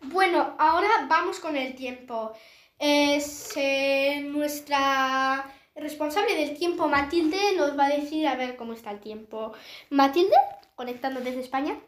Bueno, ahora vamos con el tiempo. Es eh, nuestra responsable del tiempo, Matilde, nos va a decir a ver cómo está el tiempo. Matilde, conectando desde España.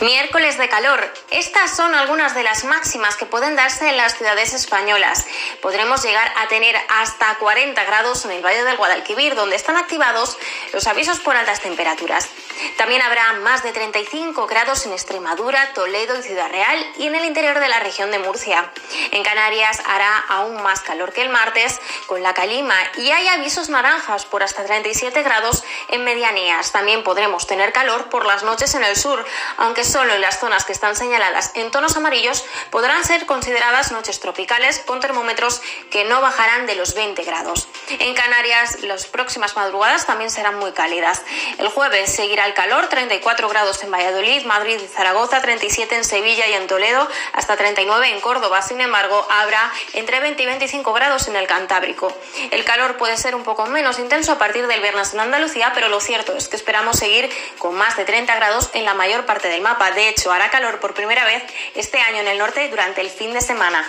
Miércoles de calor. Estas son algunas de las máximas que pueden darse en las ciudades españolas. Podremos llegar a tener hasta 40 grados en el Valle del Guadalquivir, donde están activados los avisos por altas temperaturas. También habrá más de 35 grados en Extremadura, Toledo y Ciudad Real y en el interior de la región de Murcia. En Canarias hará aún más calor que el martes con la calima y hay avisos naranjas por hasta 37 grados en medianías. También podremos tener calor por las noches en el sur, aunque solo en las zonas que están señaladas en tonos amarillos podrán ser consideradas noches tropicales con termómetros que no bajarán de los 20 grados. En Canarias las próximas madrugadas también serán muy cálidas. El jueves seguirá el calor, 34 grados en Valladolid, Madrid y Zaragoza, 37 en Sevilla y en Toledo, hasta 39 en Córdoba. Sin embargo, habrá entre 20 y 25 grados en el Cantábrico. El calor puede ser un poco menos intenso a partir del viernes en Andalucía, pero lo cierto es que esperamos seguir con más de 30 grados en la mayor parte del mapa. De hecho, hará calor por primera vez este año en el norte durante el fin de semana.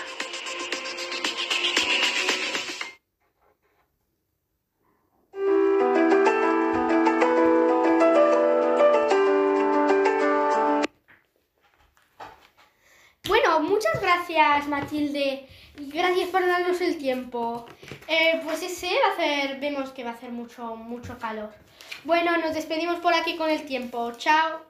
Muchas gracias Matilde gracias por darnos el tiempo. Eh, pues ese va a hacer, vemos que va a hacer mucho, mucho calor. Bueno, nos despedimos por aquí con el tiempo. Chao.